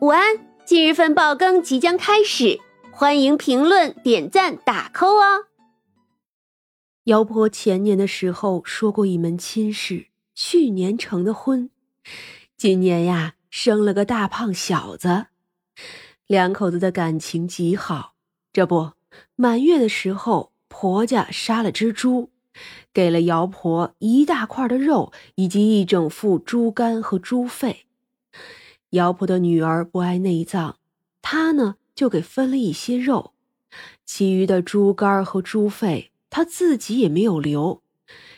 午安，今日份爆更即将开始，欢迎评论、点赞、打 call 哦。姚婆前年的时候说过一门亲事，去年成的婚，今年呀生了个大胖小子，两口子的感情极好。这不，满月的时候，婆家杀了只猪，给了姚婆一大块的肉以及一整副猪肝和猪肺。姚婆的女儿不爱内脏，她呢就给分了一些肉，其余的猪肝和猪肺她自己也没有留，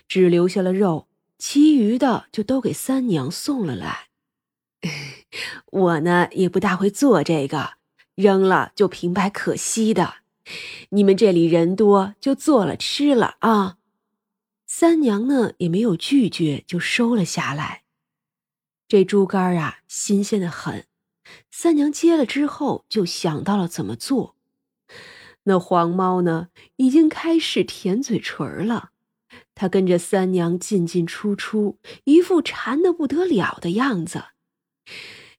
只留下了肉，其余的就都给三娘送了来。我呢也不大会做这个，扔了就平白可惜的。你们这里人多，就做了吃了啊。三娘呢也没有拒绝，就收了下来。这猪肝啊，新鲜的很。三娘接了之后，就想到了怎么做。那黄猫呢，已经开始舔嘴唇了。它跟着三娘进进出出，一副馋得不得了的样子。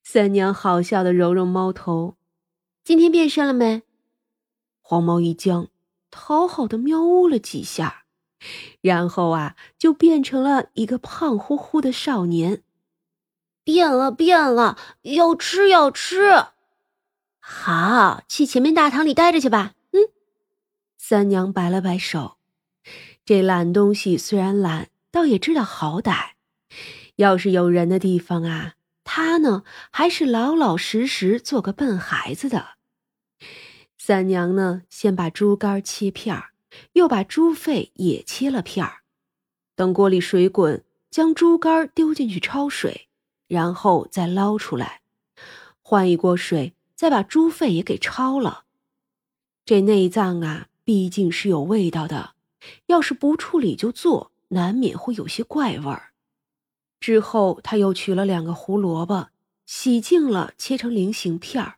三娘好笑的揉揉猫头：“今天变身了没？”黄猫一僵，讨好的喵呜了几下，然后啊，就变成了一个胖乎乎的少年。变了，变了，要吃，要吃。好，去前面大堂里待着去吧。嗯，三娘摆了摆手，这懒东西虽然懒，倒也知道好歹。要是有人的地方啊，他呢还是老老实实做个笨孩子的。三娘呢，先把猪肝切片儿，又把猪肺也切了片儿。等锅里水滚，将猪肝丢进去焯水。然后再捞出来，换一锅水，再把猪肺也给焯了。这内脏啊，毕竟是有味道的，要是不处理就做，难免会有些怪味儿。之后他又取了两个胡萝卜，洗净了，切成菱形片儿。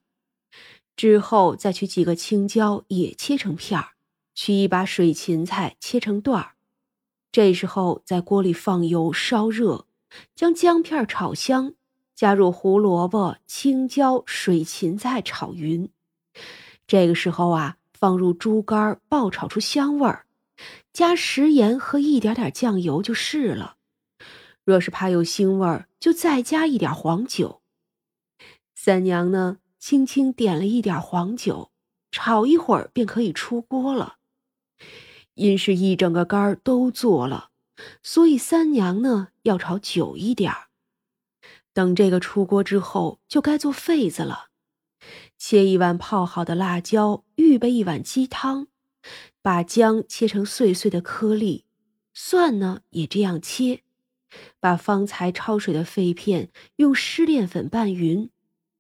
之后再取几个青椒，也切成片儿。取一把水芹菜，切成段儿。这时候在锅里放油，烧热。将姜片炒香，加入胡萝卜、青椒、水芹菜炒匀。这个时候啊，放入猪肝爆炒出香味儿，加食盐和一点点酱油就是了。若是怕有腥味儿，就再加一点黄酒。三娘呢，轻轻点了一点黄酒，炒一会儿便可以出锅了。因是一整个肝儿都做了。所以三娘呢要炒久一点儿，等这个出锅之后，就该做肺子了。切一碗泡好的辣椒，预备一碗鸡汤，把姜切成碎碎的颗粒，蒜呢也这样切，把方才焯水的肺片用湿淀粉拌匀，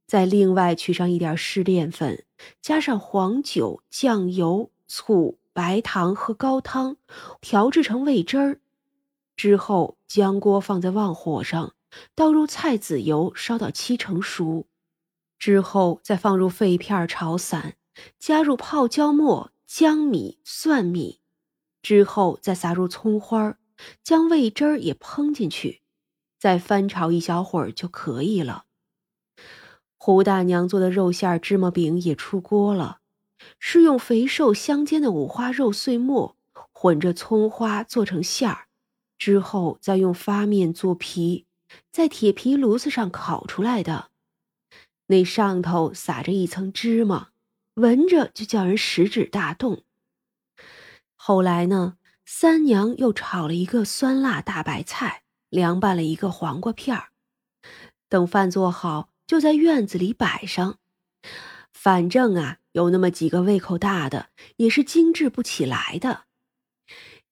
再另外取上一点湿淀粉，加上黄酒、酱油、醋、白糖和高汤，调制成味汁儿。之后，将锅放在旺火上，倒入菜籽油，烧到七成熟。之后再放入肺片炒散，加入泡椒末、姜米、蒜米。之后再撒入葱花，将味汁儿也烹进去，再翻炒一小会儿就可以了。胡大娘做的肉馅芝麻饼也出锅了，是用肥瘦相间的五花肉碎末混着葱花做成馅儿。之后再用发面做皮，在铁皮炉子上烤出来的，那上头撒着一层芝麻，闻着就叫人食指大动。后来呢，三娘又炒了一个酸辣大白菜，凉拌了一个黄瓜片儿。等饭做好，就在院子里摆上。反正啊，有那么几个胃口大的，也是精致不起来的。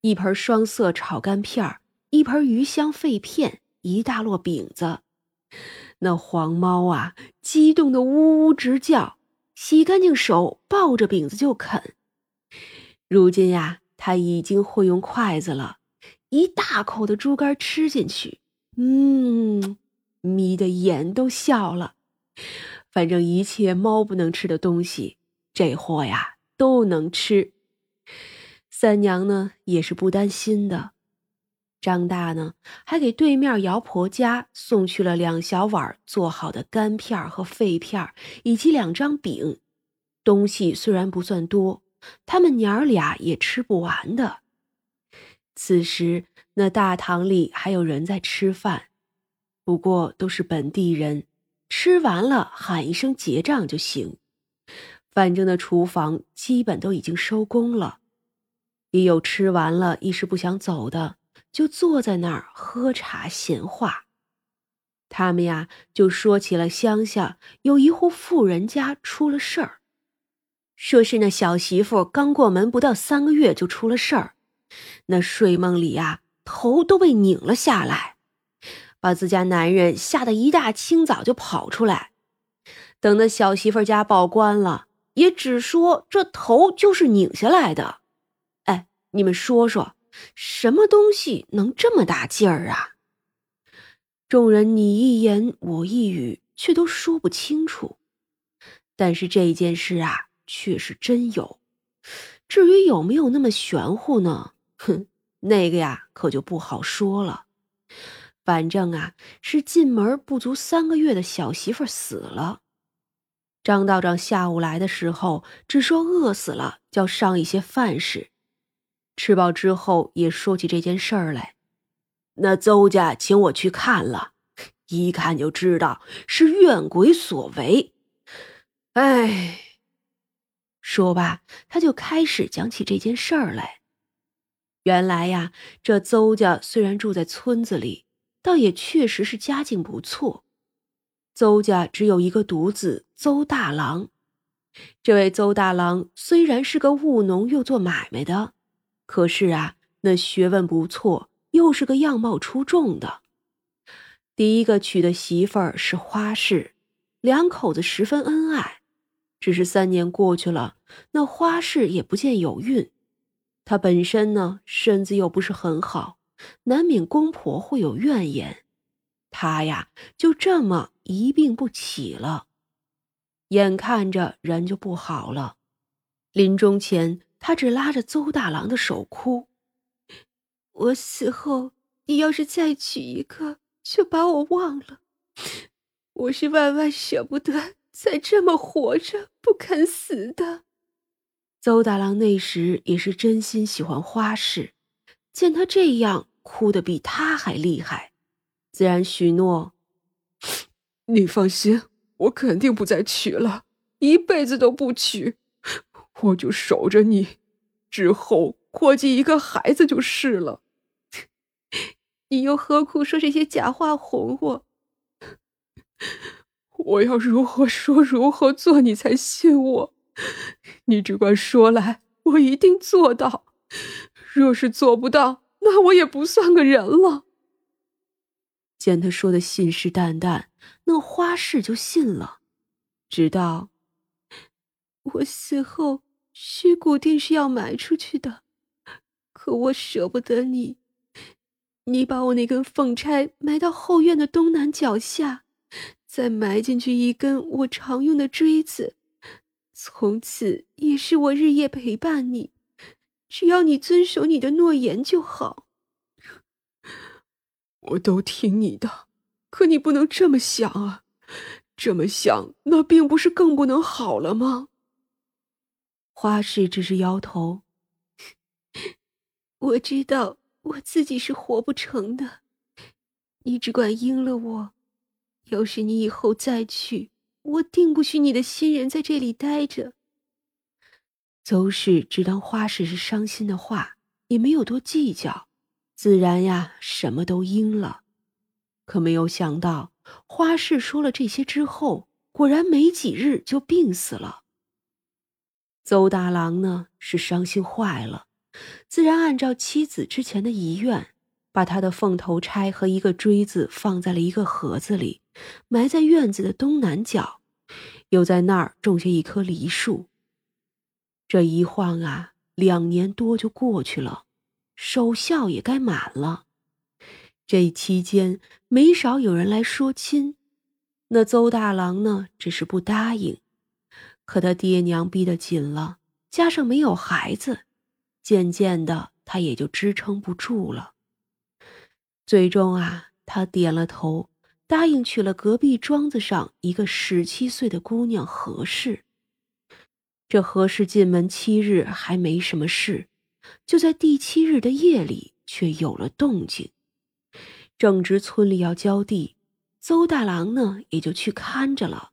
一盆双色炒干片，一盆鱼香肺片，一大摞饼子。那黄猫啊，激动的呜呜直叫，洗干净手，抱着饼子就啃。如今呀，它已经会用筷子了，一大口的猪肝吃进去，嗯，眯的眼都笑了。反正一切猫不能吃的东西，这货呀都能吃。三娘呢，也是不担心的。张大呢，还给对面姚婆家送去了两小碗做好的干片和肺片，以及两张饼。东西虽然不算多，他们娘儿俩也吃不完的。此时，那大堂里还有人在吃饭，不过都是本地人，吃完了喊一声结账就行。反正那厨房基本都已经收工了，也有吃完了一时不想走的。就坐在那儿喝茶闲话，他们呀就说起了乡下有一户富人家出了事儿，说是那小媳妇刚过门不到三个月就出了事儿，那睡梦里呀头都被拧了下来，把自家男人吓得一大清早就跑出来，等那小媳妇家报官了，也只说这头就是拧下来的。你们说说。什么东西能这么大劲儿啊？众人你一言我一语，却都说不清楚。但是这件事啊，却是真有。至于有没有那么玄乎呢？哼，那个呀，可就不好说了。反正啊，是进门不足三个月的小媳妇死了。张道长下午来的时候，只说饿死了，叫上一些饭食。吃饱之后，也说起这件事儿来。那邹家请我去看了，一看就知道是怨鬼所为。哎，说罢，他就开始讲起这件事儿来。原来呀，这邹家虽然住在村子里，倒也确实是家境不错。邹家只有一个独子邹大郎。这位邹大郎虽然是个务农，又做买卖的。可是啊，那学问不错，又是个样貌出众的。第一个娶的媳妇儿是花氏，两口子十分恩爱。只是三年过去了，那花氏也不见有孕。她本身呢，身子又不是很好，难免公婆会有怨言。她呀，就这么一病不起了，眼看着人就不好了，临终前。他只拉着邹大郎的手哭：“我死后，你要是再娶一个，就把我忘了。我是万万舍不得再这么活着，不肯死的。”邹大郎那时也是真心喜欢花氏，见他这样哭得比他还厉害，自然许诺：“ 你放心，我肯定不再娶了，一辈子都不娶。”我就守着你，之后过继一个孩子就是了。你又何苦说这些假话哄我？我要如何说如何做，你才信我？你只管说来，我一定做到。若是做不到，那我也不算个人了。见他说的信誓旦旦，那花氏就信了。直到我死后。尸骨定是要埋出去的，可我舍不得你。你把我那根凤钗埋到后院的东南角下，再埋进去一根我常用的锥子，从此也是我日夜陪伴你。只要你遵守你的诺言就好。我都听你的，可你不能这么想啊！这么想，那并不是更不能好了吗？花氏只是摇头。我知道我自己是活不成的，你只管应了我。要是你以后再去，我定不许你的新人在这里待着。邹氏只当花氏是伤心的话，也没有多计较，自然呀，什么都应了。可没有想到，花氏说了这些之后，果然没几日就病死了。邹大郎呢是伤心坏了，自然按照妻子之前的遗愿，把他的凤头钗和一个锥子放在了一个盒子里，埋在院子的东南角，又在那儿种下一棵梨树。这一晃啊，两年多就过去了，守孝也该满了。这期间没少有人来说亲，那邹大郎呢，只是不答应。可他爹娘逼得紧了，加上没有孩子，渐渐的他也就支撑不住了。最终啊，他点了头，答应娶了隔壁庄子上一个十七岁的姑娘何氏。这何氏进门七日还没什么事，就在第七日的夜里却有了动静。正值村里要浇地，邹大郎呢也就去看着了。